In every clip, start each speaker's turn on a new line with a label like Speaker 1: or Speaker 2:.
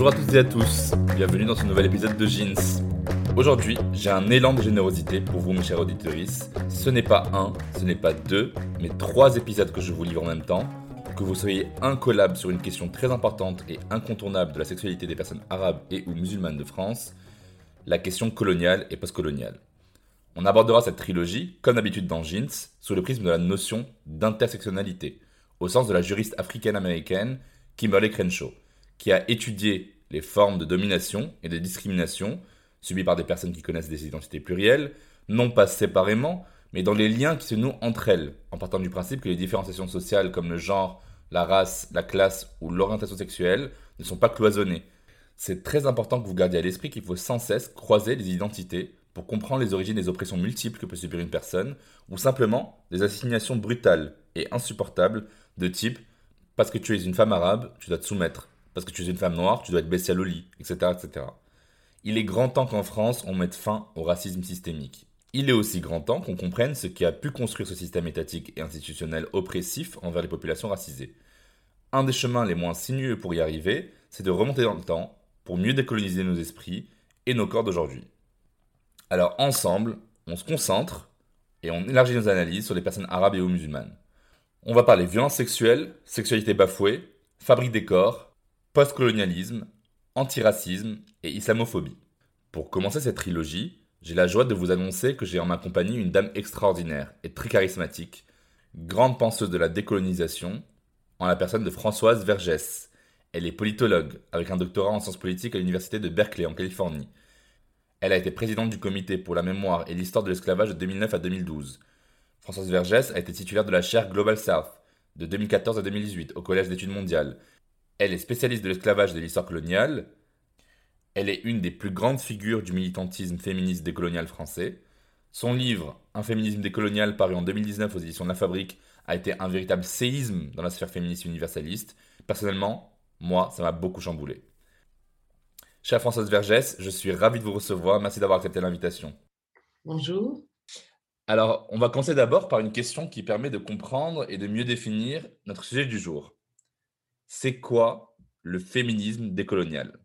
Speaker 1: Bonjour à toutes et à tous, bienvenue dans ce nouvel épisode de Jeans. Aujourd'hui, j'ai un élan de générosité pour vous, mes chers auditeurs. Ce n'est pas un, ce n'est pas deux, mais trois épisodes que je vous livre en même temps, que vous soyez un sur une question très importante et incontournable de la sexualité des personnes arabes et ou musulmanes de France, la question coloniale et postcoloniale. On abordera cette trilogie, comme d'habitude dans Jeans, sous le prisme de la notion d'intersectionnalité, au sens de la juriste africaine-américaine Kimberly Crenshaw, qui a étudié les formes de domination et de discrimination subies par des personnes qui connaissent des identités plurielles, non pas séparément, mais dans les liens qui se nouent entre elles, en partant du principe que les différenciations sociales comme le genre, la race, la classe ou l'orientation sexuelle ne sont pas cloisonnées. C'est très important que vous gardiez à l'esprit qu'il faut sans cesse croiser les identités pour comprendre les origines des oppressions multiples que peut subir une personne, ou simplement des assignations brutales et insupportables de type parce que tu es une femme arabe, tu dois te soumettre, parce que tu es une femme noire, tu dois être bestial au lit, etc., etc. Il est grand temps qu'en France, on mette fin au racisme systémique. Il est aussi grand temps qu'on comprenne ce qui a pu construire ce système étatique et institutionnel oppressif envers les populations racisées. Un des chemins les moins sinueux pour y arriver, c'est de remonter dans le temps pour mieux décoloniser nos esprits et nos corps d'aujourd'hui. Alors ensemble, on se concentre et on élargit nos analyses sur les personnes arabes et ou musulmanes. On va parler violence sexuelle, sexualité bafouée, fabrique des corps, postcolonialisme, antiracisme et islamophobie. Pour commencer cette trilogie, j'ai la joie de vous annoncer que j'ai en ma compagnie une dame extraordinaire et très charismatique, grande penseuse de la décolonisation, en la personne de Françoise Vergès. Elle est politologue, avec un doctorat en sciences politiques à l'université de Berkeley en Californie. Elle a été présidente du comité pour la mémoire et l'histoire de l'esclavage de 2009 à 2012. Françoise Vergès a été titulaire de la chaire Global South de 2014 à 2018 au Collège d'études mondiales. Elle est spécialiste de l'esclavage et de l'histoire coloniale. Elle est une des plus grandes figures du militantisme féministe décolonial français. Son livre Un féminisme décolonial paru en 2019 aux éditions de La Fabrique a été un véritable séisme dans la sphère féministe universaliste. Personnellement, moi, ça m'a beaucoup chamboulé. Chère Françoise Vergès, je suis ravi de vous recevoir. Merci d'avoir accepté l'invitation.
Speaker 2: Bonjour.
Speaker 1: Alors, on va commencer d'abord par une question qui permet de comprendre et de mieux définir notre sujet du jour. C'est quoi le féminisme décolonial?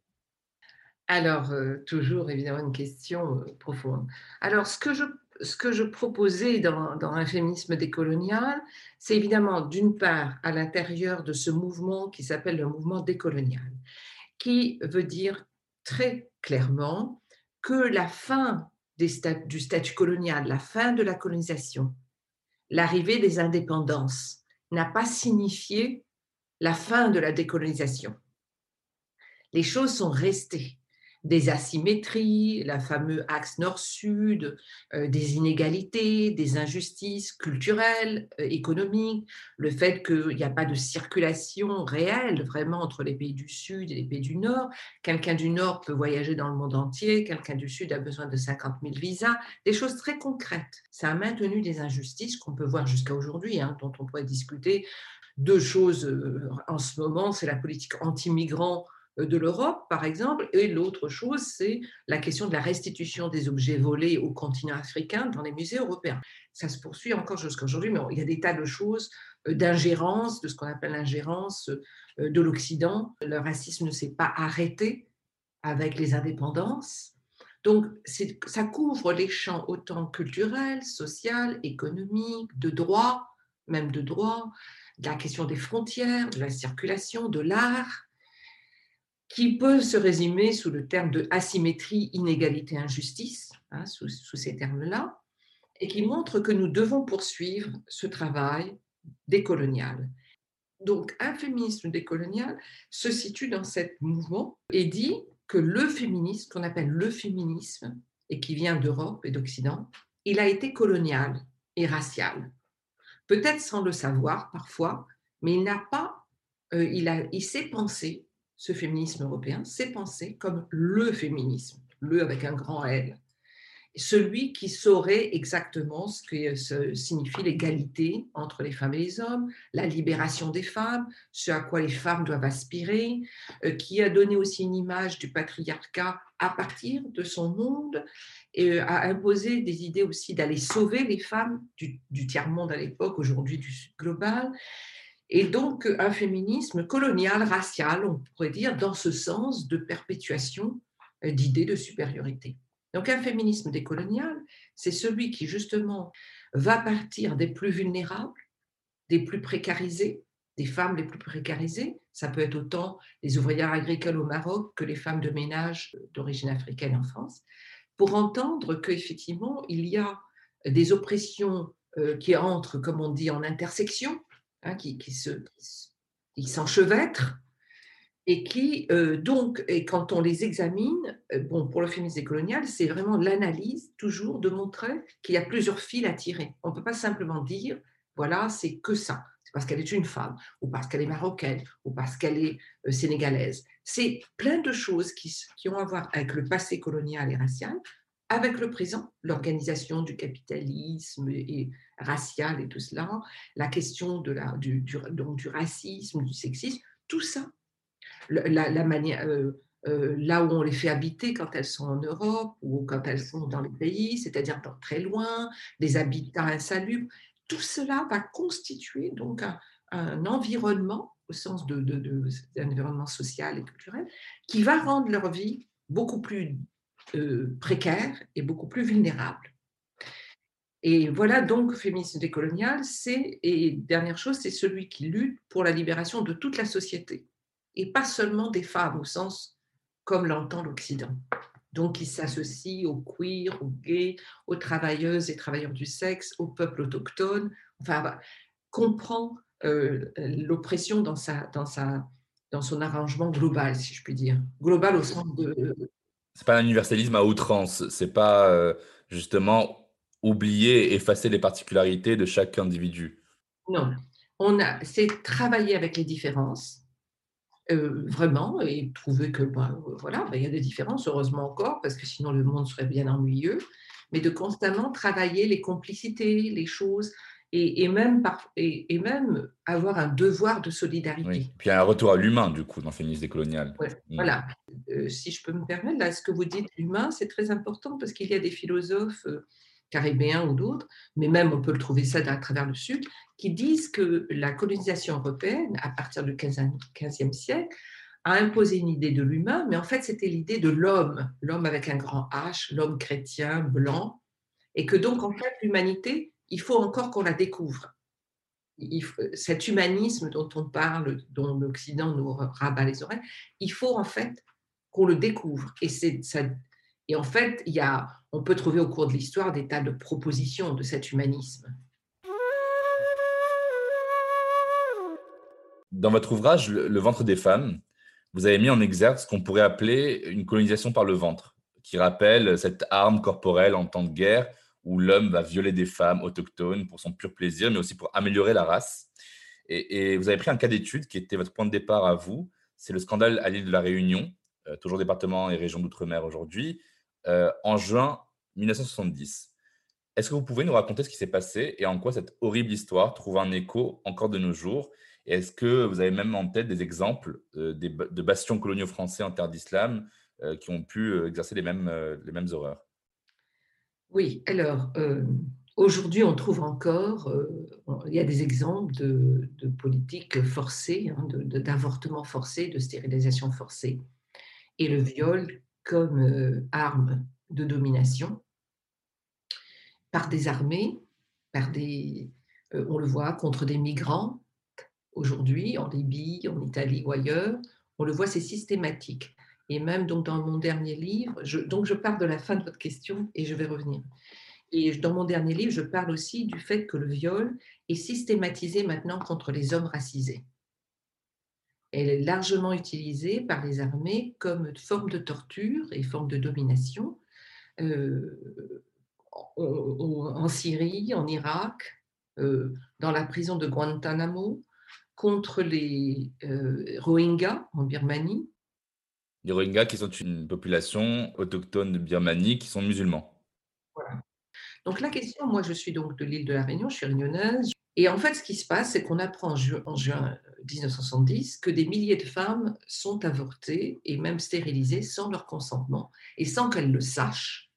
Speaker 2: Alors, euh, toujours évidemment une question euh, profonde. Alors, ce que je, ce que je proposais dans, dans un féminisme décolonial, c'est évidemment d'une part à l'intérieur de ce mouvement qui s'appelle le mouvement décolonial, qui veut dire très clairement que la fin du statut colonial, la fin de la colonisation, l'arrivée des indépendances n'a pas signifié la fin de la décolonisation. Les choses sont restées. Des asymétries, la fameux axe nord-sud, euh, des inégalités, des injustices culturelles, euh, économiques, le fait qu'il n'y a pas de circulation réelle vraiment entre les pays du Sud et les pays du Nord. Quelqu'un du Nord peut voyager dans le monde entier, quelqu'un du Sud a besoin de 50 000 visas, des choses très concrètes. Ça a maintenu des injustices qu'on peut voir jusqu'à aujourd'hui, hein, dont on pourrait discuter deux choses euh, en ce moment, c'est la politique anti-migrant euh, de l'Europe, par exemple. Et l'autre chose, c'est la question de la restitution des objets volés au continent africain dans les musées européens. Ça se poursuit encore jusqu'à aujourd'hui, mais il y a des tas de choses euh, d'ingérence, de ce qu'on appelle l'ingérence de l'Occident. Le racisme ne s'est pas arrêté avec les indépendances. Donc, ça couvre les champs autant culturels, social, économiques, de droit, même de droit, de la question des frontières, de la circulation, de l'art, qui peut se résumer sous le terme de asymétrie, inégalité, injustice, hein, sous, ces termes-là, et qui montre que nous devons poursuivre ce travail décolonial. Donc, un féminisme décolonial se situe dans ce mouvement et dit que le féminisme, qu'on appelle le féminisme, et qui vient d'Europe et d'Occident, il a été colonial et racial. Peut-être sans le savoir parfois, mais il n'a pas, euh, il, a, il s'est pensé ce féminisme européen, s'est pensé comme le féminisme, le avec un grand L, celui qui saurait exactement ce que signifie l'égalité entre les femmes et les hommes, la libération des femmes, ce à quoi les femmes doivent aspirer, euh, qui a donné aussi une image du patriarcat à partir de son monde et euh, a imposé des idées aussi d'aller sauver les femmes du, du tiers-monde à l'époque, aujourd'hui du sud global, et donc un féminisme colonial, racial, on pourrait dire, dans ce sens de perpétuation euh, d'idées de supériorité. Donc un féminisme décolonial, c'est celui qui justement va partir des plus vulnérables, des plus précarisés, des femmes les plus précarisées. Ça peut être autant les ouvrières agricoles au Maroc que les femmes de ménage d'origine africaine en France, pour entendre qu'effectivement, il y a des oppressions euh, qui entrent, comme on dit, en intersection, Hein, qui, qui, se, s'enchevêtrent et qui, euh, donc, et quand on les examine, euh, bon, pour le féminisme décolonial, c'est vraiment l'analyse toujours de montrer qu'il y a plusieurs fils à tirer. On ne peut pas simplement dire, voilà, c'est que ça. C'est parce qu'elle est une femme, ou parce qu'elle est marocaine, ou parce qu'elle est euh, sénégalaise. C'est plein de choses qui, ont à voir avec le passé colonial et racial, avec le présent, l'organisation du capitalisme et, racial et tout cela, la question de la, donc du racisme, du sexisme, tout ça, la, manière, euh, euh, là où on les fait habiter quand elles sont en Europe ou quand elles sont dans les pays, c'est-à-dire très loin, des habitats insalubres, tout cela va constituer donc un, environnement au sens de, de, d'un environnement social et culturel qui va rendre leur vie beaucoup plus euh, précaire et beaucoup plus vulnérable. Et voilà donc féminisme décolonial, c'est, et dernière chose, c'est celui qui lutte pour la libération de toute la société, et pas seulement des femmes au sens comme l'entend l'Occident. Donc il s'associe aux queer, aux gays, aux travailleuses et travailleurs du sexe, aux peuples autochtones, enfin comprend euh, l'oppression dans, sa, dans, sa, dans son arrangement global, si je puis dire. Global au sens de,
Speaker 1: c'est pas un universalisme à outrance. C'est pas euh, justement oublier, effacer les particularités de chaque individu.
Speaker 2: Non, on a, c'est travailler avec les différences, euh, vraiment, et trouver que ben, voilà, ben, il y a des différences, heureusement encore, parce que sinon le monde serait bien ennuyeux, mais de constamment travailler les complicités, les choses, et, même par, et, même avoir un devoir de solidarité. Oui.
Speaker 1: Puis il y a un retour à l'humain, du coup, dans le féminisme décolonial.
Speaker 2: Mm. Voilà. Euh, si je peux me permettre, là, ce que vous dites, l'humain, c'est très important parce qu'il y a des philosophes euh, caribéens ou d'autres, mais même on peut le trouver ça à travers le Sud, qui disent que la colonisation européenne, à partir du 15e siècle, a imposé une idée de l'humain, mais en fait, c'était l'idée de l'homme, l'homme avec un grand H, l'homme chrétien, blanc, et que donc, en fait, l'humanité il faut encore qu'on la découvre. cet humanisme dont on parle, dont l'Occident nous rabat les oreilles, il faut en fait qu'on le découvre. Et, ça, et en fait, il y a, on peut trouver au cours de l'histoire des tas de propositions de cet humanisme.
Speaker 1: Dans votre ouvrage, Le ventre des femmes, vous avez mis en exergue ce qu'on pourrait appeler une colonisation par le ventre, qui rappelle cette arme corporelle en temps de guerre où l'homme va violer des femmes autochtones pour son pur plaisir, mais aussi pour améliorer la race. Et, vous avez pris un cas d'étude qui était votre point de départ à vous, c'est le scandale à l'île de la Réunion, euh, toujours département et région d'outre-mer aujourd'hui, euh, en juin 1970. Est-ce que vous pouvez nous raconter ce qui s'est passé et en quoi cette horrible histoire trouve un écho encore de nos jours? Est-ce que vous avez même en tête des exemples de bastions coloniaux français en terre d'islam qui ont pu exercer les mêmes, les mêmes horreurs?
Speaker 2: Oui, alors aujourd'hui on trouve encore, il y a des exemples de, politiques forcées, hein, d'avortement forcé, de stérilisation forcée, et le viol comme arme de domination par des armées, par des, on le voit, contre des migrants, aujourd'hui, en Libye, en Italie ou ailleurs, on le voit, c'est systématique. Et même donc dans mon dernier livre, je, donc je pars de la fin de votre question et je vais revenir. Et dans mon dernier livre, je parle aussi du fait que le viol est systématisé maintenant contre les hommes racisés. Elle est largement utilisée par les armées comme forme de torture et forme de domination euh, en, Syrie, en Irak, euh, dans la prison de Guantanamo, contre les euh, Rohingyas en Birmanie.
Speaker 1: Les Rohingyas qui sont une population autochtone de Birmanie qui sont musulmans.
Speaker 2: Voilà. Donc la question, moi je suis donc de l'île de la Réunion, je suis réunionnaise. Et en fait, ce qui se passe, c'est qu'on apprend en, juin 1970 que des milliers de femmes sont avortées et même stérilisées sans leur consentement et sans qu'elles le sachent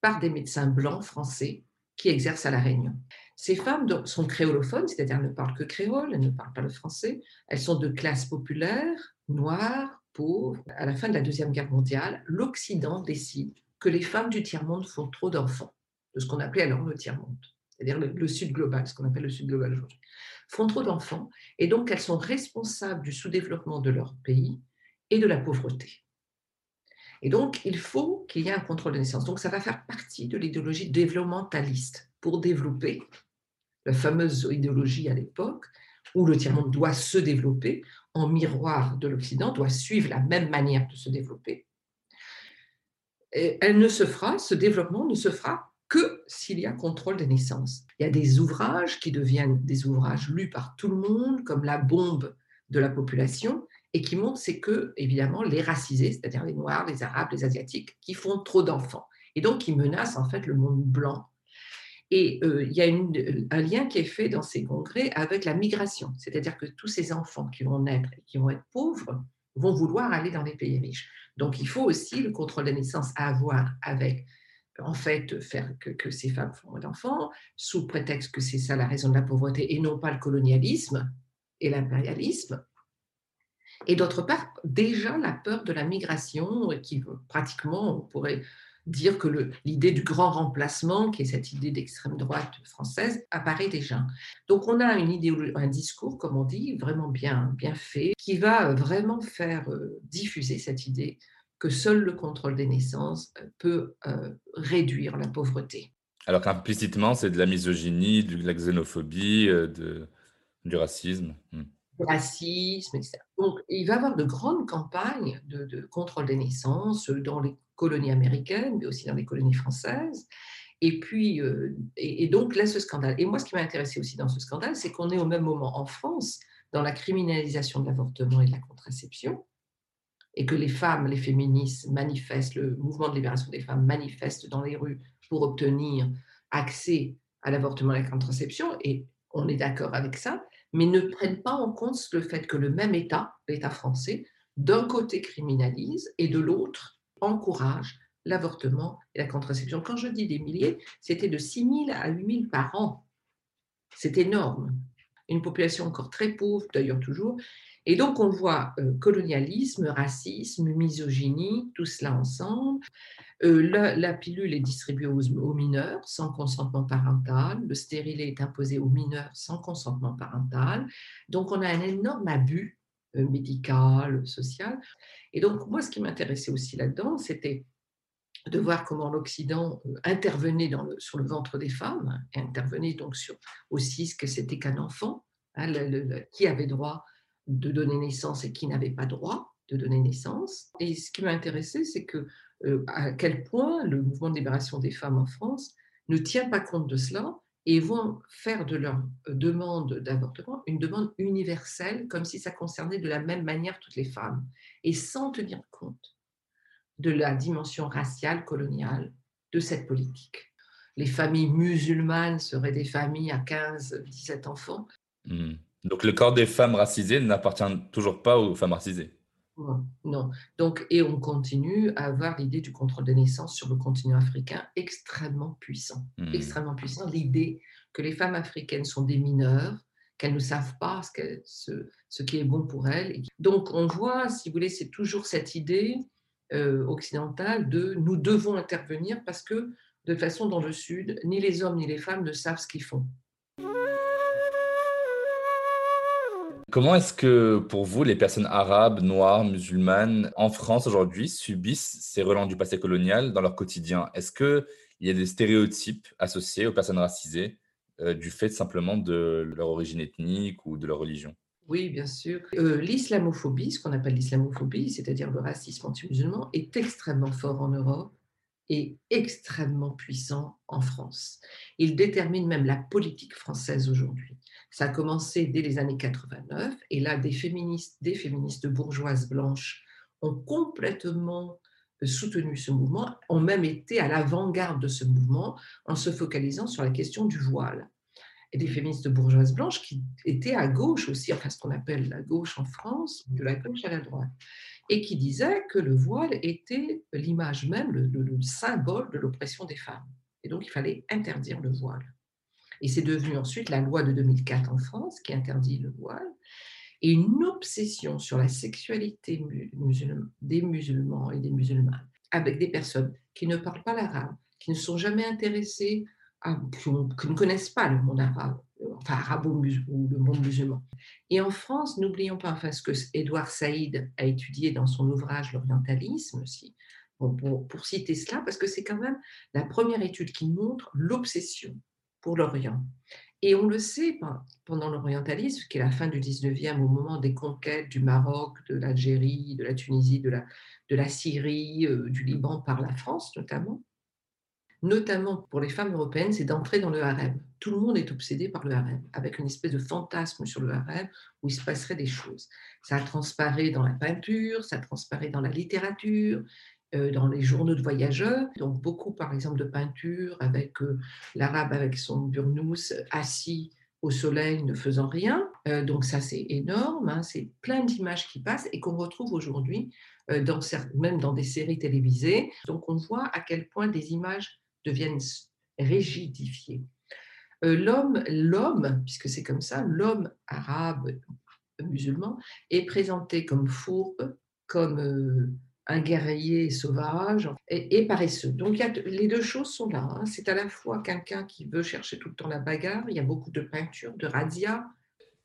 Speaker 2: par des médecins blancs français qui exercent à La Réunion. Ces femmes sont créolophones, c'est-à-dire ne parlent que créole, elles ne parlent pas le français. Elles sont de classe populaire, noire, pauvre. À la fin de la Deuxième Guerre mondiale, l'Occident décide que les femmes du tiers-monde font trop d'enfants, de ce qu'on appelait alors le tiers-monde, c'est-à-dire le, Sud global, ce qu'on appelle le Sud global aujourd'hui, font trop d'enfants, et donc elles sont responsables du sous-développement de leur pays et de la pauvreté. Et donc, il faut qu'il y ait un contrôle de naissance. Donc, ça va faire partie de l'idéologie développementaliste pour développer la fameuse idéologie à l'époque, où le tiers-monde doit se développer en miroir de l'Occident, doit suivre la même manière de se développer. Elle ne se fera, ce développement ne se fera que s'il y a contrôle des naissances. Il y a des ouvrages qui deviennent des ouvrages lus par tout le monde, comme La bombe de la population, et qui montrent c'est que, évidemment, les racisés, c'est-à-dire les Noirs, les Arabes, les Asiatiques, qui font trop d'enfants, et donc qui menacent en fait le monde blanc et euh, il y a un lien qui est fait dans ces congrès avec la migration, c'est-à-dire que tous ces enfants qui vont naître et qui vont être pauvres vont vouloir aller dans les pays riches. Donc il faut aussi le contrôle des naissances à avoir avec, en fait, faire que, ces femmes font d'enfants, sous prétexte que c'est ça la raison de la pauvreté et non pas le colonialisme et l'impérialisme. Et d'autre part, déjà la peur de la migration, qui pratiquement, on pourrait dire que l'idée du grand remplacement, qui est cette idée d'extrême droite française, apparaît déjà. Donc on a une idée, un discours, comme on dit, vraiment bien, bien fait, qui va vraiment faire euh, diffuser cette idée que seul le contrôle des naissances euh, peut euh, réduire la pauvreté.
Speaker 1: Alors qu'implicitement, c'est de la misogynie, de la xénophobie, de, du racisme.
Speaker 2: Hmm. racisme, etc. Donc, il va y avoir de grandes campagnes de, de contrôle des naissances dans les colonies américaines, mais aussi dans les colonies françaises. Et puis, euh, et, donc là, ce scandale. Et moi, ce qui m'a intéressé aussi dans ce scandale, c'est qu'on est au même moment en France dans la criminalisation de l'avortement et de la contraception, et que les femmes, les féministes manifestent, le mouvement de libération des femmes manifeste dans les rues pour obtenir accès à l'avortement et à la contraception, et on est d'accord avec ça, mais ne prennent pas en compte le fait que le même État, l'État français, d'un côté criminalise et de l'autre encourage l'avortement et la contraception. Quand je dis des milliers, c'était de 6 000 à 8 000 par an. C'est énorme. Une population encore très pauvre, d'ailleurs toujours. Et donc on voit euh, colonialisme, racisme, misogynie, tout cela ensemble. Euh, la, pilule est distribuée aux, mineurs sans consentement parental. Le stérilet est imposé aux mineurs sans consentement parental. Donc on a un énorme abus euh, médical, social. Et donc, moi, ce qui m'intéressait aussi là-dedans, c'était de voir comment l'Occident intervenait sur le ventre des femmes, et intervenait donc sur aussi ce que c'était qu'un enfant, hein, qui avait droit de donner naissance et qui n'avait pas droit de donner naissance. Et ce qui m'a intéressé, c'est que euh, à quel point le mouvement de libération des femmes en France ne tient pas compte de cela et vont faire de leur demande d'avortement une demande universelle, comme si ça concernait de la même manière toutes les femmes, et sans tenir compte de la dimension raciale coloniale de cette politique. Les familles musulmanes seraient des familles à 15, 17 enfants.
Speaker 1: Mmh. Donc le corps des femmes racisées n'appartient toujours pas aux femmes racisées.
Speaker 2: Non, Donc, et on continue à avoir l'idée du contrôle des naissances sur le continent africain extrêmement puissant. Hmm. Extrêmement puissant. L'idée que les femmes africaines sont des mineurs, qu'elles ne savent pas ce, ce, qui est bon pour elles. Donc, on voit, si vous voulez, c'est toujours cette idée euh, occidentale de nous devons intervenir parce que, de façon, dans le Sud, ni les hommes ni les femmes ne savent ce qu'ils font.
Speaker 1: Comment est-ce que pour vous, les personnes arabes, noires, musulmanes en France aujourd'hui subissent ces relents du passé colonial dans leur quotidien? Est-ce qu'il y a des stéréotypes associés aux personnes racisées euh, du fait simplement de leur origine ethnique ou de leur religion?
Speaker 2: Oui, bien sûr. Euh, l'islamophobie, ce qu'on appelle l'islamophobie, c'est-à-dire le racisme anti-musulman, est extrêmement fort en Europe et extrêmement puissant en France. Il détermine même la politique française aujourd'hui. Ça a commencé dès les années 89 et là, des féministes, des féministes bourgeoises blanches ont complètement euh, soutenu ce mouvement, ont même été à l'avant-garde de ce mouvement en se focalisant sur la question du voile. Et des féministes bourgeoises blanches qui étaient à gauche aussi, enfin ce qu'on appelle la gauche en France, de la gauche à la droite, et qui disaient que le voile était l'image même, le symbole de l'oppression des femmes. Et donc il fallait interdire le voile. Et c'est devenu ensuite la loi de 2004 en France qui interdit le voile. Et une obsession sur la sexualité des musulmans et des musulmanes, avec des personnes qui ne parlent pas l'arabe, qui ne sont jamais intéressées, qui, ne connaissent pas le monde arabe, enfin arabo ou le monde musulman. Et en France, n'oublions pas enfin, ce que Édouard Saïd a étudié dans son ouvrage L'orientalisme aussi, pour, citer cela, parce que c'est quand même la première étude qui montre l'obsession pour l'Orient. Et on le sait pendant l'orientalisme, qui est la fin du 19e, au moment des conquêtes du Maroc, de l'Algérie, de la Tunisie, de la, de la Syrie, euh, du Liban par la France notamment, notamment pour les femmes européennes, c'est d'entrer dans le harem. Tout le monde est obsédé par le harem, avec une espèce de fantasme sur le harem où il se passerait des choses. Ça transparaît dans la peinture, ça transparaît dans la littérature, euh, dans les journaux de voyageurs. Donc beaucoup, par exemple, de peintures avec euh, l'arabe avec son burnous assis au soleil ne faisant rien. Euh, donc ça, c'est énorme. Hein. c'est plein d'images qui passent et qu'on retrouve aujourd'hui, dans, même dans des séries télévisées. Donc on voit à quel point des images deviennent rigidifiées. l'homme, l'homme, puisque c'est comme ça, l'homme arabe musulman est présenté comme fourbe, comme un guerrier sauvage et, paresseux. Donc les deux choses sont là. Hein. C'est à la fois quelqu'un qui veut chercher tout le temps la bagarre, il y a beaucoup de peinture, de radia.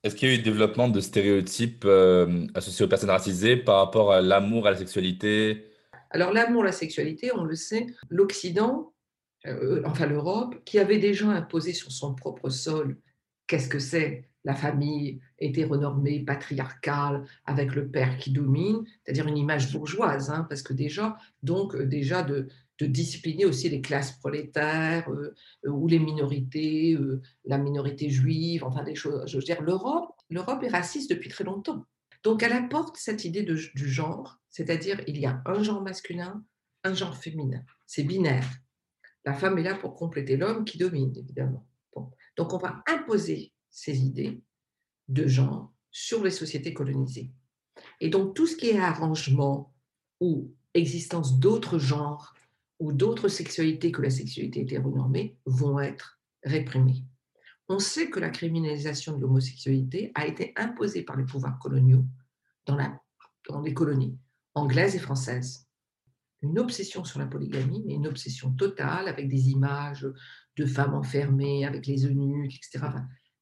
Speaker 1: Est-ce qu'il y a eu développement de stéréotypes euh, associés aux personnes racisées par rapport à l'amour, à la sexualité?
Speaker 2: Alors l'amour, la sexualité, on le sait, l'Occident, euh, enfin l'Europe, qui avait déjà imposé sur son propre sol qu'est-ce que c'est la famille hétéronormée, patriarcale, avec le père qui domine, c'est-à-dire une image bourgeoise, hein, parce que déjà, donc euh, déjà de, discipliner aussi les classes prolétaires euh, ou les minorités, euh, la minorité juive, enfin des choses. Je veux dire, l'Europe, l'Europe est raciste depuis très longtemps. Donc elle apporte cette idée du genre, c'est-à-dire il y a un genre masculin, un genre féminin. C'est binaire. La femme est là pour compléter l'homme qui domine, évidemment. Donc on va imposer ces idées de genre sur les sociétés colonisées. Et donc tout ce qui est arrangement ou existence d'autres genres ou d'autres sexualités que la sexualité hétéronormée vont être réprimées. On sait que la criminalisation de l'homosexualité a été imposée par les pouvoirs coloniaux dans les colonies anglaises et françaises. Une obsession sur la polygamie, mais une obsession totale avec des images de femmes enfermées, avec les eunuques, etc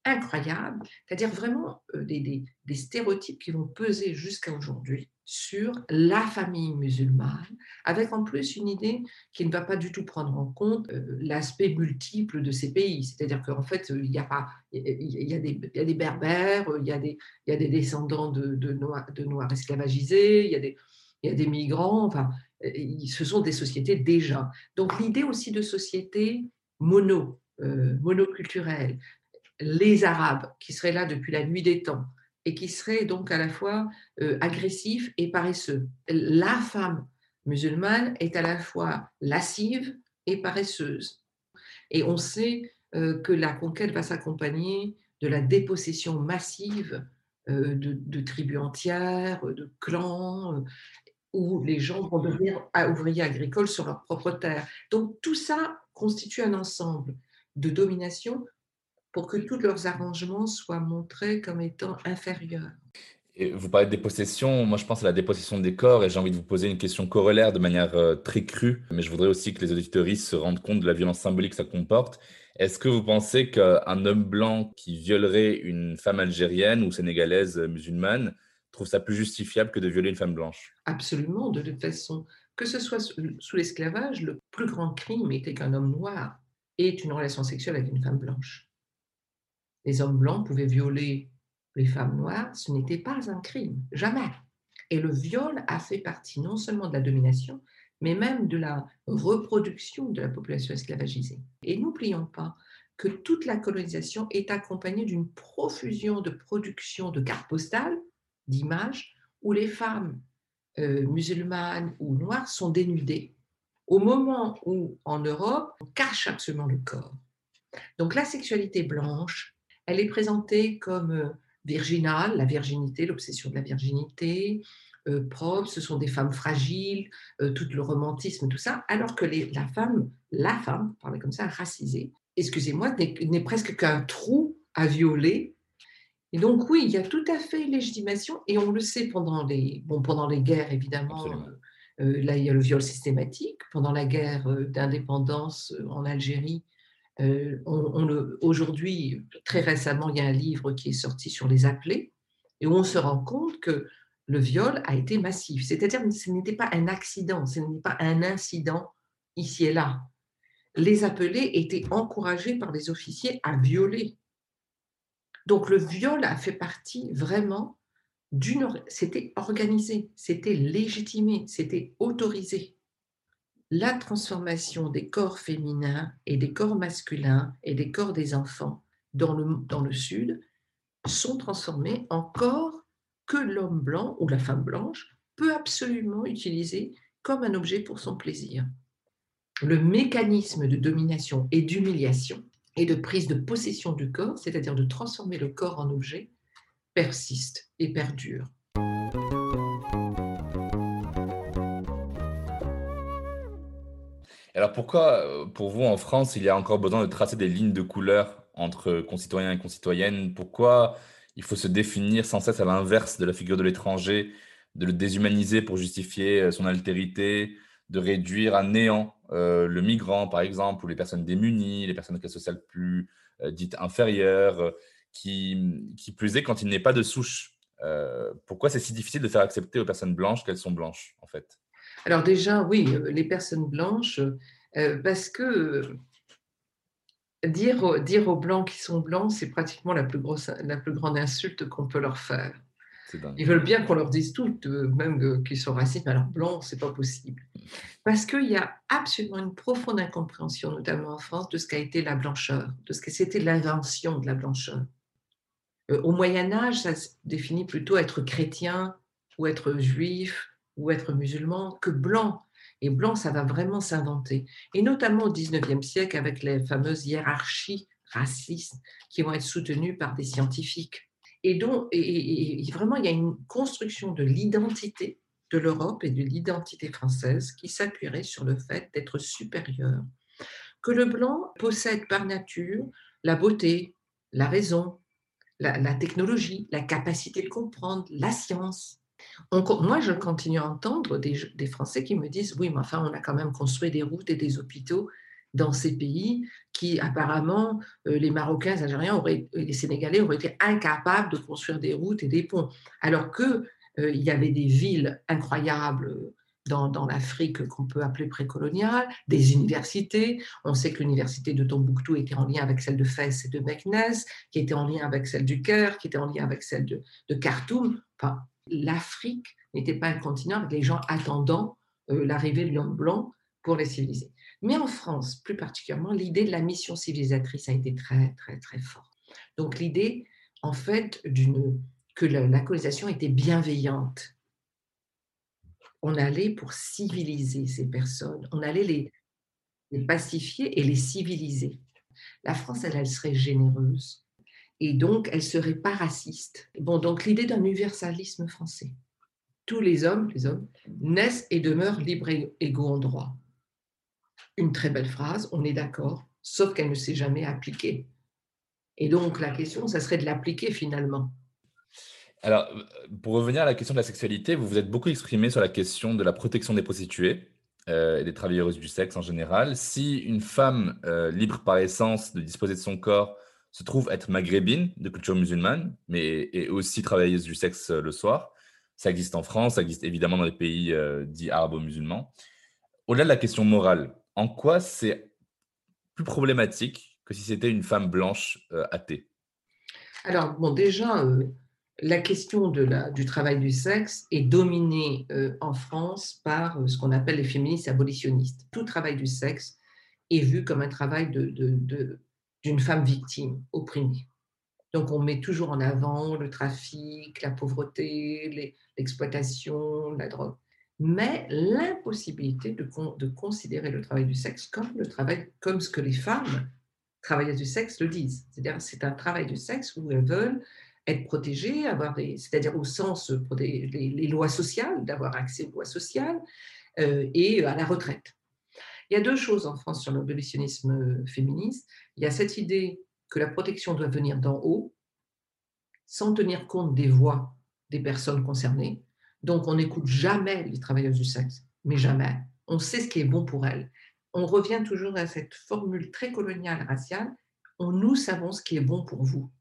Speaker 2: incroyable, c'est-à-dire vraiment euh, des, stéréotypes qui vont peser jusqu'à aujourd'hui sur la famille musulmane, avec en plus une idée qui ne va pas du tout prendre en compte euh, l'aspect multiple de ces pays. C'est-à-dire qu'en fait, il y, a pas, il, y a des, berbères, il y a des, descendants de, de, noirs, de noirs esclavagisés, il y, a des, il y a des migrants, enfin, ce sont des sociétés déjà. Donc l'idée aussi de société mono, euh, monoculturelle, les Arabes, qui seraient là depuis la nuit des temps, et qui seraient donc à la fois euh, agressifs et paresseux. La femme musulmane est à la fois lascive et paresseuse. Et on sait euh, que la conquête va s'accompagner de la dépossession massive euh, de, tribus entières, de clans, euh, où les gens vont devenir ouvriers agricoles sur leur propre terre. Donc tout ça constitue un ensemble de domination pour que tous leurs arrangements soient montrés comme étant inférieurs.
Speaker 1: Et vous parlez de dépossession, moi je pense à la dépossession des corps et j'ai envie de vous poser une question corollaire de manière euh, très crue, mais je voudrais aussi que les auditeurs se rendent compte de la violence symbolique que ça comporte. Est-ce que vous pensez qu'un homme blanc qui violerait une femme algérienne ou sénégalaise musulmane trouve ça plus justifiable que de violer une femme blanche
Speaker 2: Absolument, de toute façon. Que ce soit sous l'esclavage, le plus grand crime était qu'un homme noir ait une relation sexuelle avec une femme blanche. Les hommes blancs pouvaient violer les femmes noires, ce n'était pas un crime, jamais. Et le viol a fait partie non seulement de la domination, mais même de la reproduction de la population esclavagisée. Et n'oublions pas que toute la colonisation est accompagnée d'une profusion de production de cartes postales, d'images, où les femmes euh, musulmanes ou noires sont dénudées, au moment où, en Europe, on cache absolument le corps. Donc la sexualité blanche, elle est présentée comme euh, virginale, la virginité, l'obsession de la virginité, euh, propres, ce sont des femmes fragiles, euh, tout le romantisme, tout ça, alors que la femme, la femme, parler comme ça, racisée, excusez-moi, n'est presque qu'un trou à violer. Et donc oui, il y a tout à fait légitimation, et on le sait pendant les, bon, pendant les guerres, évidemment, euh, là il y a le viol systématique, pendant la guerre d'indépendance en Algérie, aujourd'hui, très récemment, il y a un livre qui est sorti sur les appelés, et où on se rend compte que le viol a été massif. C'est-à-dire que ce n'était pas un accident, ce n'est pas un incident ici et là. Les appelés étaient encouragés par les officiers à violer. Donc le viol a fait partie vraiment d'une... C'était organisé, c'était légitimé, c'était autorisé. La transformation des corps féminins et des corps masculins et des corps des enfants dans le, dans le Sud sont transformés en corps que l'homme blanc ou la femme blanche peut absolument utiliser comme un objet pour son plaisir. Le mécanisme de domination et d'humiliation et de prise de possession du corps, c'est-à-dire de transformer le corps en objet, persiste et perdure.
Speaker 1: Alors pourquoi, pour vous, en France, il y a encore besoin de tracer des lignes de couleur entre concitoyens et concitoyennes? Pourquoi il faut se définir sans cesse à l'inverse de la figure de l'étranger, de le déshumaniser pour justifier euh, son altérité, de réduire à néant euh, le migrant, par exemple, ou les personnes démunies, les personnes de classe sociale plus euh, dites inférieures, qui, qui plus est quand il n'est pas de souche. pourquoi c'est si difficile de faire accepter aux personnes blanches qu'elles sont blanches, en fait?
Speaker 2: Alors déjà, oui, les personnes blanches, parce que dire, dire aux blancs qui sont blancs, c'est pratiquement la plus, grosse, la plus grande insulte qu'on peut leur faire. Ils veulent bien qu'on leur dise tout, même qu'ils sont racistes, mais alors blanc, c'est pas possible. Parce qu'il y a absolument une profonde incompréhension, notamment en France, de ce qu'a été la blancheur, de ce que c'était l'invention de la blancheur. Euh, au Moyen Âge, ça se définit plutôt être chrétien ou être juif ou être musulman que blanc. Et blanc, ça va vraiment s'inventer. Et notamment au 19e siècle, avec les fameuses hiérarchies racistes qui vont être soutenues par des scientifiques. Et donc, et, vraiment, il y a une construction de l'identité de l'Europe et de l'identité française qui s'appuierait sur le fait d'être supérieur. Que le blanc possède par nature la beauté, la raison, la technologie, la capacité de comprendre, la science, moi, je continue à entendre des, Français qui me disent oui, mais enfin, on a quand même construit des routes et des hôpitaux dans ces pays qui, apparemment, euh, les Marocains, les Algériens, les Sénégalais auraient été incapables de construire des routes et des ponts, alors qu'il euh, il y avait des villes incroyables dans, dans l'Afrique qu'on peut appeler précoloniale, des universités. On sait que l'université de Tombouctou était en lien avec celle de Fès et de Meknès, qui était en lien avec celle du Caire, qui était en lien avec celle de, Khartoum. L'Afrique n'était pas un continent avec les gens attendant euh, l'arrivée de l'homme blanc pour les civiliser. Mais en France, plus particulièrement, l'idée de la mission civilisatrice a été très, très, très forte. Donc l'idée, en fait, que la, colonisation était bienveillante. On allait pour civiliser ces personnes, on allait les, les pacifier et les civiliser. La France, elle, elle serait généreuse. et donc elle serait pas raciste. Bon, donc l'idée d'un universalisme français. Tous les hommes, les hommes, naissent et demeurent libres et égaux en droit. Une très belle phrase, on est d'accord, sauf qu'elle ne s'est jamais appliquée. Et donc la question, ça serait de l'appliquer finalement.
Speaker 1: Alors, pour revenir à la question de la sexualité, vous vous êtes beaucoup exprimé sur la question de la protection des prostituées euh, et des travailleuses du sexe en général. Si une femme euh, libre par essence de disposer de son corps se trouve être maghrébine de culture musulmane, mais et aussi travailleuse du sexe euh, le soir, ça existe en France, ça existe évidemment dans les pays dits arabo-musulmans. Au-delà de la question morale, en quoi c'est plus problématique que si c'était une femme blanche athée?
Speaker 2: Alors, bon, déjà, la question de la, du travail du sexe est dominée euh, en France par euh, ce qu'on appelle les féministes abolitionnistes. Tout travail du sexe est vu comme un travail d'une de, de, femme victime, opprimée. Donc on met toujours en avant le trafic, la pauvreté, l'exploitation, la drogue. Mais l'impossibilité de, considérer le travail du sexe comme le travail, comme ce que les femmes travailleuses du sexe le disent. C'est-à-dire c'est un travail du sexe où elles veulent être protégés, avoir c'est-à-dire au sens les, les lois sociales, d'avoir accès aux lois sociales euh, et à la retraite. Il y a deux choses en France sur l'abolitionnisme féministe. Il y a cette idée que la protection doit venir d'en haut, sans tenir compte des voix des personnes concernées. Donc, on n'écoute jamais les travailleuses du sexe, mais jamais. On sait ce qui est bon pour elles. On revient toujours à cette formule très coloniale raciale. On, nous savons ce qui est bon pour vous.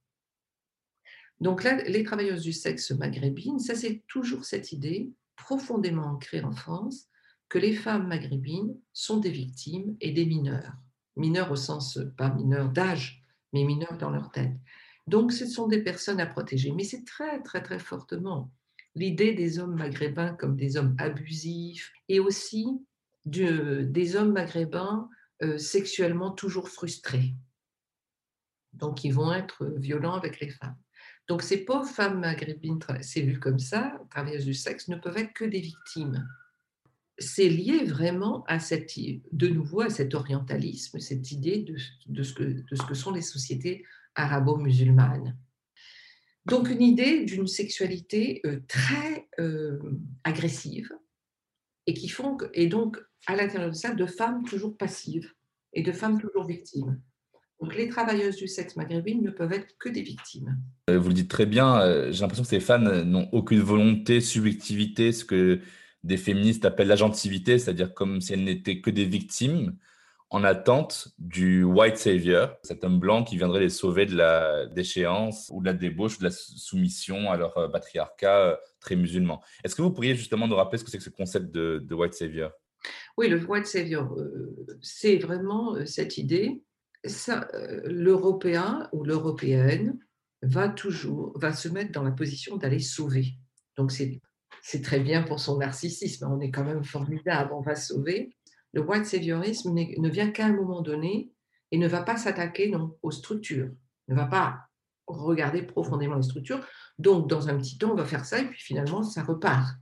Speaker 2: Donc là, les travailleuses du sexe maghrébines, ça c'est toujours cette idée profondément ancrée en France que les femmes maghrébines sont des victimes et des mineurs. Mineurs au sens, pas mineurs d'âge, mais mineurs dans leur tête. Donc ce sont des personnes à protéger. Mais c'est très, très, très fortement l'idée des hommes maghrébins comme des hommes abusifs et aussi des hommes maghrébins euh, sexuellement toujours frustrés. Donc ils vont être violents avec les femmes. Donc ces pauvres femmes maghrébines, c'est vu comme ça, travailleuses du sexe, ne peuvent être que des victimes. C'est lié vraiment à cette, de nouveau à cet orientalisme, cette idée de, ce, que, de ce que sont les sociétés arabo-musulmanes. Donc une idée d'une sexualité euh, très euh, agressive et qui font et donc à l'intérieur de ça de femmes toujours passives et de femmes toujours victimes. Donc les travailleuses du sexe maghrébine ne peuvent être que des victimes.
Speaker 1: Euh, vous le dites très bien, j'ai l'impression que ces femmes n'ont aucune volonté, subjectivité, ce que des féministes appellent l'agentivité, c'est-à-dire comme si elles n'étaient que des victimes en attente du white savior, cet homme blanc qui viendrait les sauver de la déchéance ou de la débauche, de la soumission à leur euh, patriarcat très musulman. Est-ce que vous pourriez justement nous rappeler ce que c'est que ce concept de, white savior?
Speaker 2: Oui, le white savior, c'est vraiment cette idée euh, l'Européen ou l'Européenne va toujours va se mettre dans la position d'aller sauver. Donc c'est c'est très bien pour son narcissisme. On est quand même formidable, on va sauver. Le white saviorisme ne vient qu'à un moment donné et ne va pas s'attaquer aux structures, ne va pas regarder profondément les structures. Donc, dans un petit temps, on va faire ça et puis finalement, ça repart.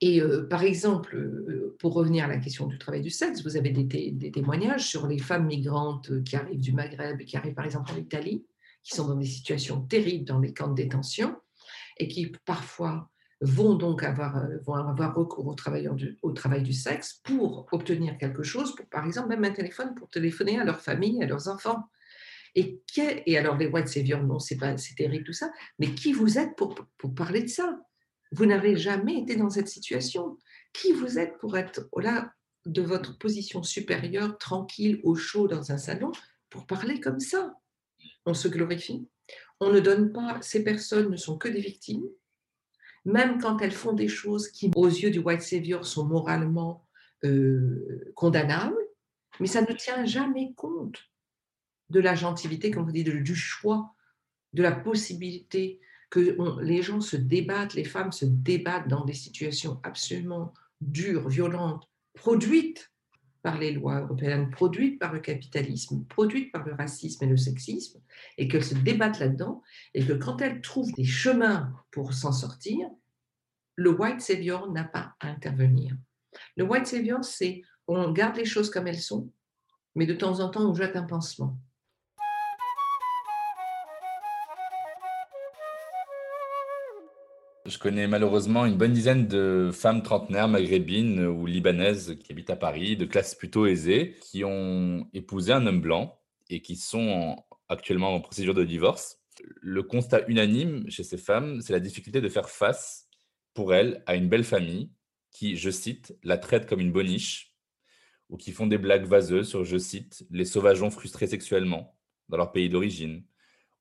Speaker 2: Et euh, par exemple, euh, pour revenir à la question du travail du sexe, vous avez des, témoignages sur les femmes migrantes euh, qui arrivent du Maghreb qui arrivent par exemple en Italie, qui sont dans des situations terribles dans les camps de détention et qui parfois vont donc avoir, vont avoir recours au, au travail du sexe pour obtenir quelque chose, pour par exemple même un téléphone pour téléphoner à leur famille, à leurs enfants. Et, et alors les white saviors, non, c'est terrible tout ça, mais qui vous êtes pour, pour parler de ça? Vous n'avez jamais été dans cette situation. Qui vous êtes pour être là de votre position supérieure, tranquille, au chaud dans un salon, pour parler comme ça? On se glorifie. On ne donne pas, ces personnes ne sont que des victimes, même quand elles font des choses qui, aux yeux du White Savior, sont moralement euh, condamnables, mais ça ne tient jamais compte de la gentilité, comme vous dites, du choix, de la possibilité que les gens se débattent, les femmes se débattent dans des situations absolument dures, violentes, produites par les lois européennes, produites par le capitalisme, produites par le racisme et le sexisme, et qu'elles se débattent là-dedans, et que quand elles trouvent des chemins pour s'en sortir, le white savior n'a pas à intervenir. Le white savior, c'est on garde les choses comme elles sont, mais de temps en temps, on jette un pansement.
Speaker 1: Je connais malheureusement une bonne dizaine de femmes trentenaires maghrébines ou libanaises qui habitent à Paris, de classe plutôt aisée, qui ont épousé un homme blanc et qui sont actuellement en procédure de divorce. Le constat unanime chez ces femmes, c'est la difficulté de faire face pour elles à une belle famille qui, je cite, la traite comme une boniche ou qui font des blagues vaseuses sur, je cite, les sauvageons frustrés sexuellement dans leur pays d'origine,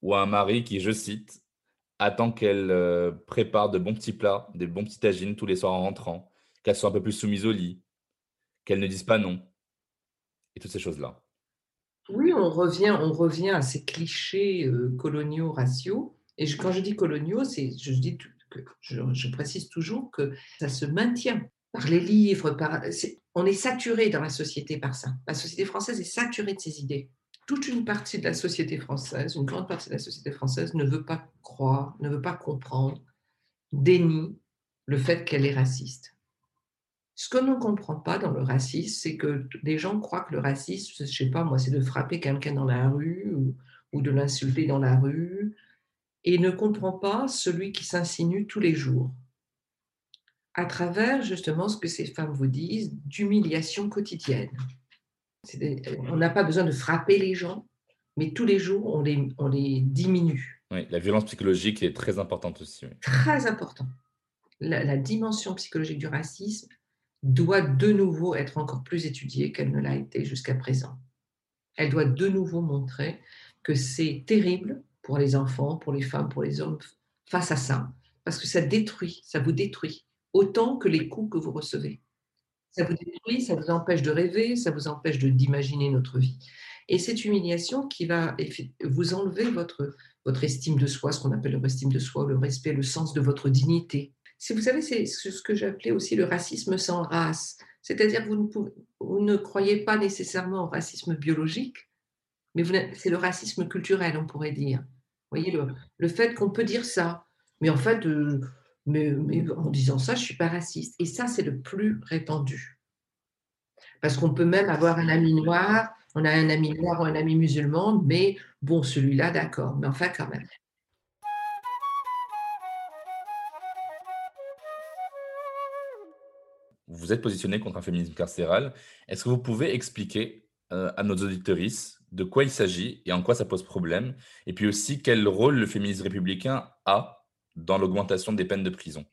Speaker 1: ou à un mari qui, je cite, attend qu'elle euh, prépare de bons petits plats, des bons petits tagines tous les soirs en rentrant, qu'elle soit un peu plus soumise au lit, qu'elle ne dise pas non, et toutes ces choses-là.
Speaker 2: Oui, on revient, on revient à ces clichés euh, coloniaux raciaux. Et quand je dis coloniaux, c'est, je, dis que, je, précise toujours que ça se maintient par les livres. Par, on est saturé dans la société par ça. La société française est saturée de ces idées toute une partie de la société française, une grande partie de la société française ne veut pas croire, ne veut pas comprendre, dénie le fait qu'elle est raciste. Ce que ne comprend pas dans le racisme, c'est que les gens croient que le racisme, je ne sais pas moi, c'est de frapper quelqu'un dans la rue ou, ou de l'insulter dans la rue, et ne comprend pas celui qui s'insinue tous les jours à travers justement ce que ces femmes vous disent d'humiliation quotidienne on n'a pas besoin de frapper les gens, mais tous les jours, on les, on les diminue.
Speaker 1: Oui, la violence psychologique est très importante aussi.
Speaker 2: Très important. La, dimension psychologique du racisme doit de nouveau être encore plus étudiée qu'elle ne l'a été jusqu'à présent. Elle doit de nouveau montrer que c'est terrible pour les enfants, pour les femmes, pour les hommes face à ça, parce que ça détruit, ça vous détruit, autant que les coups que vous recevez. Ça vous détruit, ça vous empêche de rêver, ça vous empêche d'imaginer notre vie. Et cette humiliation qui va vous enlever votre, votre estime de soi, ce qu'on appelle le estime de soi, le respect, le sens de votre dignité. Vous savez, c'est ce que j'appelais aussi le racisme sans race. C'est-à-dire que vous ne, croyez pas nécessairement au racisme biologique, mais c'est le racisme culturel, on pourrait dire. Vous voyez, le, le fait qu'on peut dire ça, mais en fait, euh, mais, en disant ça, je ne suis pas raciste. Et ça, c'est le plus répandu. Parce qu'on peut même avoir un ami noir, on a un ami noir ou un ami musulman, mais bon, celui-là, d'accord, mais enfin quand même.
Speaker 1: Vous êtes positionné contre un féminisme carcéral. Est-ce que vous pouvez expliquer euh, à nos auditorices de quoi il s'agit et en quoi ça pose problème? Et puis aussi, quel rôle le féminisme républicain a dans l'augmentation des peines de prison.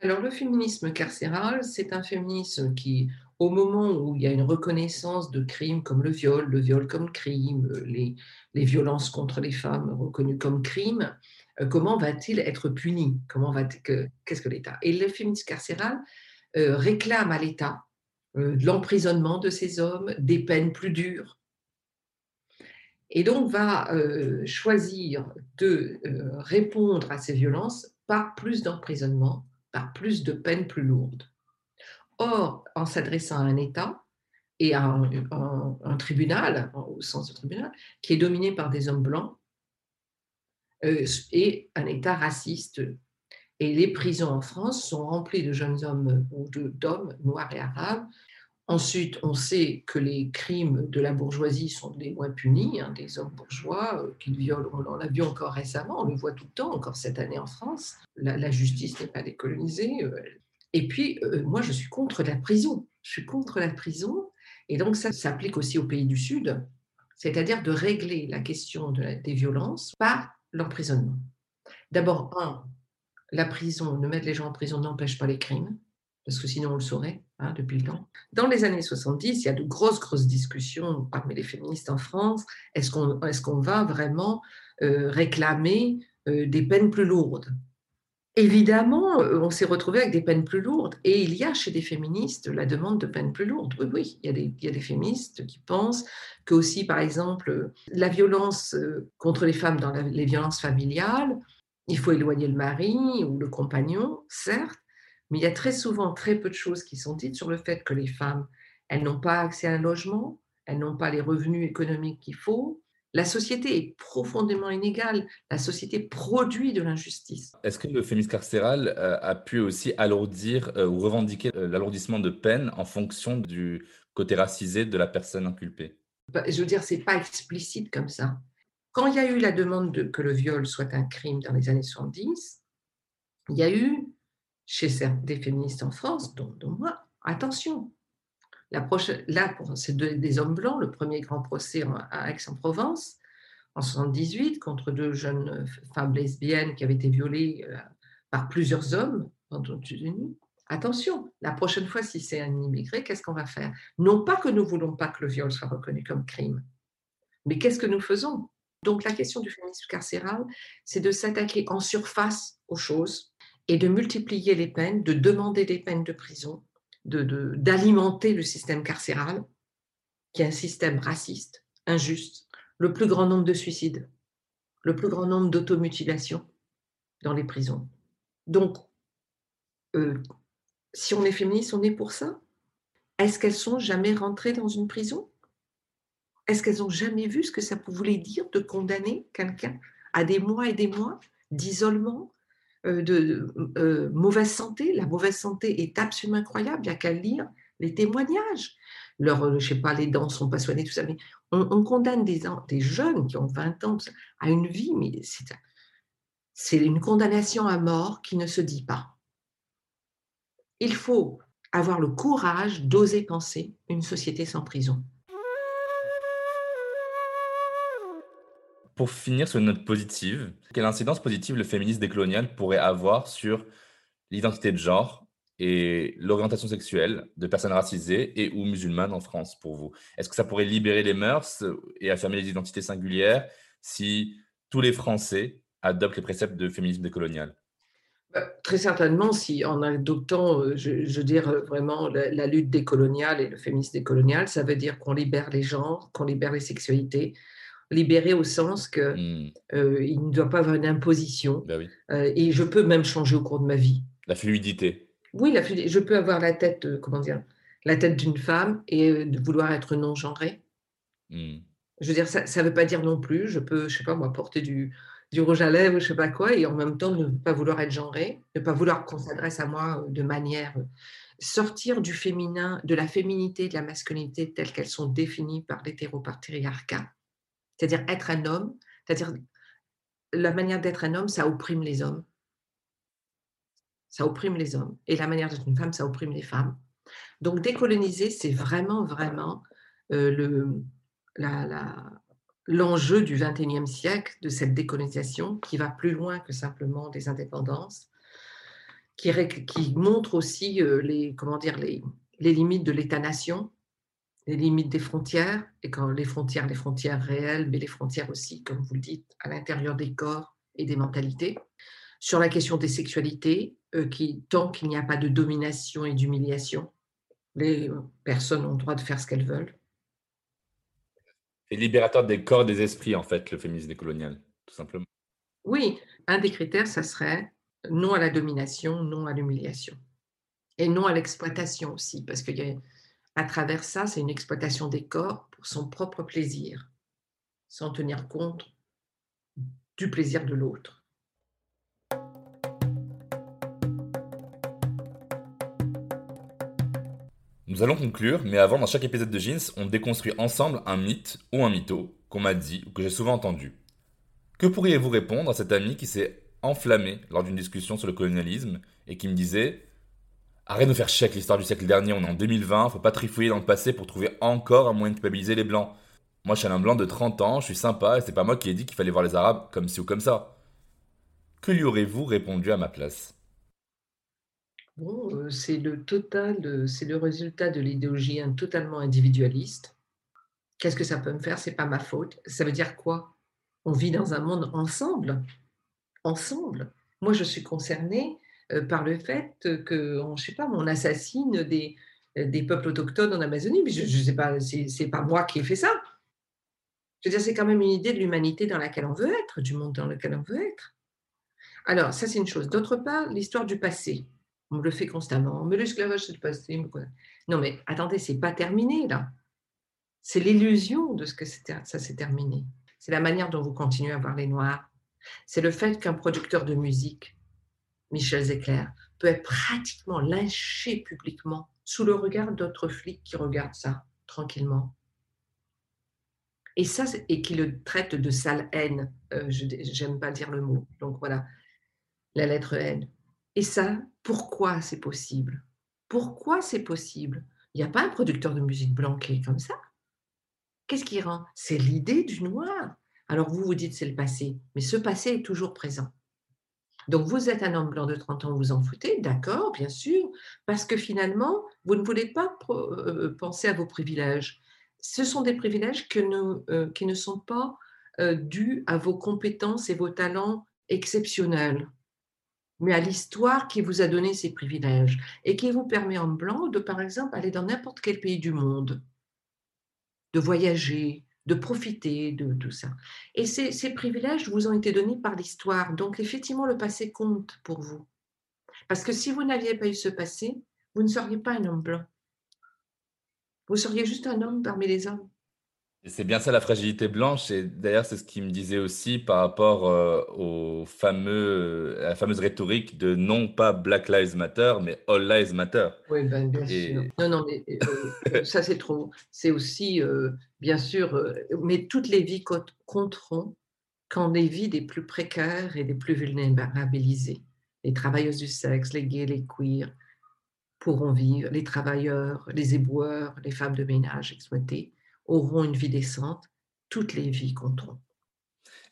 Speaker 2: Alors le féminisme carcéral, c'est un féminisme qui, au moment où il y a une reconnaissance de crimes comme le viol, le viol comme crime, les, les violences contre les femmes reconnues comme crimes, euh, comment va-t-il être puni? Comment va Qu'est-ce que l'État? Et le féminisme carcéral euh, réclame à l'État euh, l'emprisonnement de ces hommes, des peines plus dures, et donc va euh, choisir de euh, répondre à ces violences par plus d'emprisonnement, par plus de peines plus lourdes. Or, en s'adressant à un État et à un, tribunal, au sens du tribunal, qui est dominé par des hommes blancs, euh, et un État raciste. Et les prisons en France sont remplies de jeunes hommes ou d'hommes noirs et arabes Ensuite, on sait que les crimes de la bourgeoisie sont les moins punis, hein, des hommes bourgeois euh, qui violent, on l'a vu encore récemment, on le voit tout le temps, encore cette année en France. La, justice n'est pas décolonisée. Euh. et puis, euh, moi, je suis contre la prison. Je suis contre la prison. Et donc, ça s'applique aussi aux pays du Sud, c'est-à-dire de régler la question des violences par l'emprisonnement. D'abord, un, la prison, ne mettre les gens en prison n'empêche pas les crimes parce que sinon on le saurait hein, depuis le temps. Dans les années 70, il y a de grosses, grosses discussions parmi les féministes en France. Est-ce qu'on est va vraiment euh, réclamer euh, des peines plus lourdes? Évidemment, euh, on s'est retrouvé avec des peines plus lourdes. Et il y a chez des féministes la demande de peines plus lourdes. Oui, oui, il y a des, il y a des féministes qui pensent que aussi, par exemple, la violence contre les femmes dans les violences familiales, il faut éloigner le mari ou le compagnon, certes, mais il y a très souvent très peu de choses qui sont dites sur le fait que les femmes, elles n'ont pas accès à un logement, elles n'ont pas les revenus économiques qu'il faut. La société est profondément inégale. La société produit de l'injustice.
Speaker 1: Est-ce que le féminisme carcéral euh, a pu aussi alourdir euh, ou revendiquer euh, l'alourdissement de peine en fonction du côté racisé de la personne inculpée?
Speaker 2: Bah, Je veux dire, c'est pas explicite comme ça. Quand il y a eu la demande de, que le viol soit un crime dans les années 70, il y a eu, chez des féministes en France, dont, moi, attention, la prochaine, là, c'est des hommes blancs, le premier grand procès à Aix-en-Provence, en 78, contre deux jeunes femmes lesbiennes qui avaient été violées euh, par plusieurs hommes les États-Unis. Attention, la prochaine fois, si c'est un immigré, qu'est-ce qu'on va faire? Non pas que nous voulons pas que le viol soit reconnu comme crime, mais qu'est-ce que nous faisons? Donc la question du féminisme carcéral, c'est de s'attaquer en surface aux choses et de multiplier les peines, de demander des peines de prison, d'alimenter de, le système carcéral, qui est un système raciste, injuste, le plus grand nombre de suicides, le plus grand nombre d'automutilations dans les prisons. Donc, euh, si on est féministe, on est pour ça? Est-ce qu'elles sont jamais rentrées dans une prison? Est-ce qu'elles ont jamais vu ce que ça voulait dire de condamner quelqu'un à des mois et des mois d'isolement, de euh, mauvaise santé La mauvaise santé est absolument incroyable. Il n'y a qu'à lire les témoignages. Leur, euh, je sais pas, les dents sont pas soignées, tout ça. Mais on, condamne des, des, jeunes qui ont 20 ans à une vie, mais c'est une condamnation à mort qui ne se dit pas il faut avoir le courage d'oser penser une société sans prison.
Speaker 1: Pour finir sur une note positive, quelle incidence positive le féminisme décolonial pourrait avoir sur l'identité de genre et l'orientation sexuelle de personnes racisées et ou musulmanes en France pour vous? Est-ce que ça pourrait libérer les mœurs et affirmer les identités singulières si tous les Français adoptent les préceptes de féminisme décolonial?
Speaker 2: Bah, très certainement, si en adoptant, euh, je, je euh, vraiment la, lutte décoloniale et le féminisme décolonial, ça veut dire qu'on libère les genres, qu'on libère les sexualités, libérer au sens que mmh. euh, il ne doit pas avoir une imposition.
Speaker 1: Bah oui.
Speaker 2: et je peux même changer au cours de ma vie.
Speaker 1: La fluidité.
Speaker 2: Oui, la fluidité. Je peux avoir la tête, comment dire, la tête d'une femme et de vouloir être non genrée. Mmh. Je veux dire, ça ne veut pas dire non plus. Je peux, je sais pas moi, porter du du rouge à lèvres, je sais pas quoi, et en même temps ne pas vouloir être genré, ne pas vouloir qu'on s'adresse à moi euh, de manière euh, sortir du féminin, de la féminité, de la masculinité telles qu'elles sont définies par l'hétéropatriarcat, c'est-à-dire être un homme, c'est-à-dire la manière d'être un homme, ça opprime les hommes. Ça opprime les hommes. Et la manière d'être une femme, ça opprime les femmes. Donc décoloniser, c'est vraiment, vraiment euh, le, l'enjeu du XXIe siècle, de cette décolonisation, qui va plus loin que simplement des indépendances, qui, qui montre aussi euh, les, comment dire, les, les limites de l'État-nation, les limites des frontières, et quand les frontières, les frontières réelles, mais les frontières aussi, comme vous le dites, à l'intérieur des corps et des mentalités. Sur la question des sexualités, euh, qui, tant qu'il n'y a pas de domination et d'humiliation, les personnes ont le droit de faire ce qu'elles veulent
Speaker 1: et libérateur des corps et des esprits, en fait, le féminisme décolonial, tout simplement.
Speaker 2: Oui, un des critères, ça serait non à la domination, non à l'humiliation. Et non à l'exploitation aussi, parce qu'à travers ça, c'est une exploitation des corps pour son propre plaisir, sans tenir compte du plaisir de l'autre.
Speaker 1: Nous allons conclure, mais avant, dans chaque épisode de Jeans, on déconstruit ensemble un mythe ou un mytho qu'on m'a dit ou que j'ai souvent entendu. Que pourriez-vous répondre à cet ami qui s'est enflammé lors d'une discussion sur le colonialisme et qui me disait Arrête de faire chier avec l'histoire du siècle dernier, on est en 2020, faut pas trifouiller dans le passé pour trouver encore un moyen de culpabiliser les blancs. Moi, je suis un blanc de 30 ans, je suis sympa et c'est pas moi qui ai dit qu'il fallait voir les arabes comme ci ou comme ça. Que lui aurez-vous répondu à ma place?
Speaker 2: Bon, c'est le total, c'est le résultat de l'idéologie totalement individualiste. Qu'est-ce que ça peut me faire? C'est pas ma faute. Ça veut dire quoi? On vit dans un monde ensemble, ensemble. Moi, je suis concernée par le fait que, je sais pas, on assassine des, des peuples autochtones en Amazonie, mais je, je sais pas, c'est pas moi qui ai fait ça. Je veux dire, c'est quand même une idée de l'humanité dans laquelle on veut être, du monde dans lequel on veut être. Alors, ça, c'est une chose. D'autre part, l'histoire du passé. On me le fait constamment. Mais l'esclavage, c'est le passé. Non, mais attendez, c'est pas terminé là. C'est l'illusion de ce que ça s'est terminé. C'est la manière dont vous continuez à voir les Noirs. C'est le fait qu'un producteur de musique, Michel Zecler, peut être pratiquement lynché publiquement sous le regard d'autres flics qui regardent ça tranquillement. Et ça, et qui le traite de sale haine. Euh, je n'aime pas dire le mot. Donc voilà, la lettre N. Et ça, pourquoi c'est possible? Pourquoi c'est possible? Il n'y a pas un producteur de musique est comme ça? Qu'est-ce qui rend? C'est l'idée du noir. Alors vous vous dites c'est le passé, mais ce passé est toujours présent. Donc vous êtes un homme blanc de 30 ans, vous en foutez, d'accord, bien sûr, parce que finalement, vous ne voulez pas euh, penser à vos privilèges. Ce sont des privilèges euh, qui ne sont pas euh, dus à vos compétences et vos talents exceptionnels, mais à l'histoire qui vous a donné ces privilèges et qui vous permet en blanc de, par exemple, aller dans n'importe quel pays du monde, de voyager, de profiter de tout ça. Et ces, privilèges vous ont été donnés par l'histoire. Donc, effectivement, le passé compte pour vous. Parce que si vous n'aviez pas eu ce passé, vous ne seriez pas un homme blanc. Vous seriez juste un homme parmi les hommes.
Speaker 1: C'est bien ça la fragilité blanche, et d'ailleurs c'est ce qu'il me disait aussi par rapport euh, au fameux, à la fameuse rhétorique de non pas Black Lives Matter, mais All Lives Matter.
Speaker 2: Oui, ben, bien sûr. Non, non, mais euh, ça c'est trop. C'est aussi, euh, bien sûr, mais toutes les vies compteront quand les vies des plus précaires et des plus vulnérabilisées, les travailleuses du sexe, les gays, les queers, pourront vivre, les travailleurs, les éboueurs, les femmes de ménage exploitées auront une vie décente, toutes les vies compteront.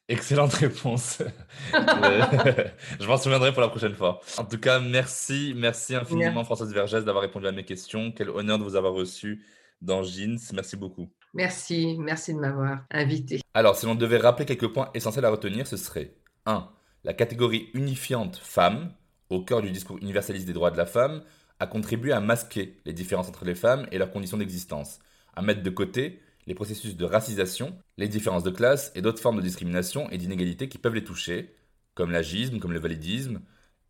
Speaker 1: Excellente réponse. je m'en souviendrai pour la prochaine fois. En tout cas, merci, merci infiniment Françoise Vergès d'avoir répondu à mes questions. Quel honneur de vous avoir reçu dans Jeans. Merci beaucoup.
Speaker 2: Merci, merci de m'avoir invité.
Speaker 1: Alors, si l'on devait rappeler quelques points essentiels à retenir, ce serait 1. La catégorie unifiante femme, au cœur du discours universaliste des droits de la femme, a contribué à masquer les différences entre les femmes et leurs conditions d'existence, à mettre de côté les processus de racisation, les différences de classe et d'autres formes de discrimination et d'inégalité qui peuvent les toucher, comme l'agisme, comme le validisme,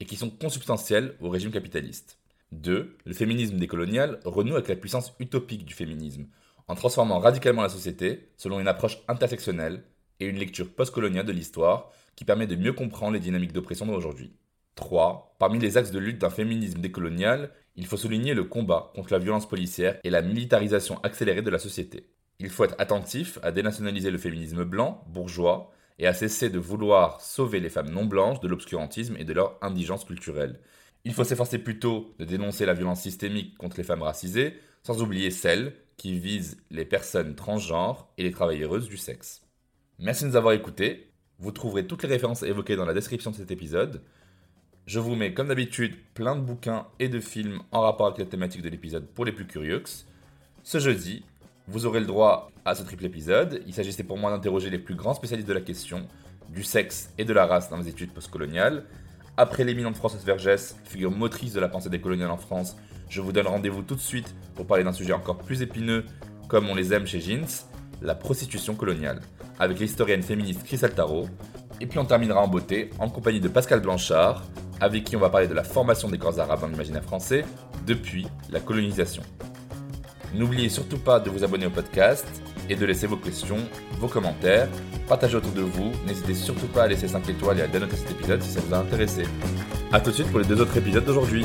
Speaker 1: et qui sont consubstantiels au régime capitaliste. 2. Le féminisme décolonial renoue avec la puissance utopique du féminisme, en transformant radicalement la société selon une approche intersectionnelle et une lecture postcoloniale de l'histoire qui permet de mieux comprendre les dynamiques d'oppression d'aujourd'hui. 3. Parmi les axes de lutte d'un féminisme décolonial, il faut souligner le combat contre la violence policière et la militarisation accélérée de la société. Il faut être attentif à dénationaliser le féminisme blanc, bourgeois, et à cesser de vouloir sauver les femmes non blanches de l'obscurantisme et de leur indigence culturelle. Il faut s'efforcer plutôt de dénoncer la violence systémique contre les femmes racisées, sans oublier celle qui vise les personnes transgenres et les travailleuses du sexe. Merci de nous avoir écoutés. Vous trouverez toutes les références évoquées dans la description de cet épisode. Je vous mets comme d'habitude plein de bouquins et de films en rapport avec la thématique de l'épisode pour les plus curieux. Ce jeudi, vous aurez le droit à ce triple épisode. Il s'agissait pour moi d'interroger les plus grands spécialistes de la question, du sexe et de la race dans les études postcoloniales. Après l'éminente Françoise Vergès, figure motrice de la pensée décoloniale en France, je vous donne rendez-vous tout de suite pour parler d'un sujet encore plus épineux, comme on les aime chez Jeans, la prostitution coloniale, avec l'historienne féministe Chris Altaro. Et puis on terminera en beauté en compagnie de Pascal Blanchard, avec qui on va parler de la formation des corps arabes dans l'imaginaire français depuis la colonisation. N'oubliez surtout pas de vous abonner au podcast et de laisser vos questions, vos commentaires, partagez autour de vous. N'hésitez surtout pas à laisser 5 étoiles et à dénoter cet épisode si ça vous a intéressé. A tout de suite pour les deux autres épisodes d'aujourd'hui.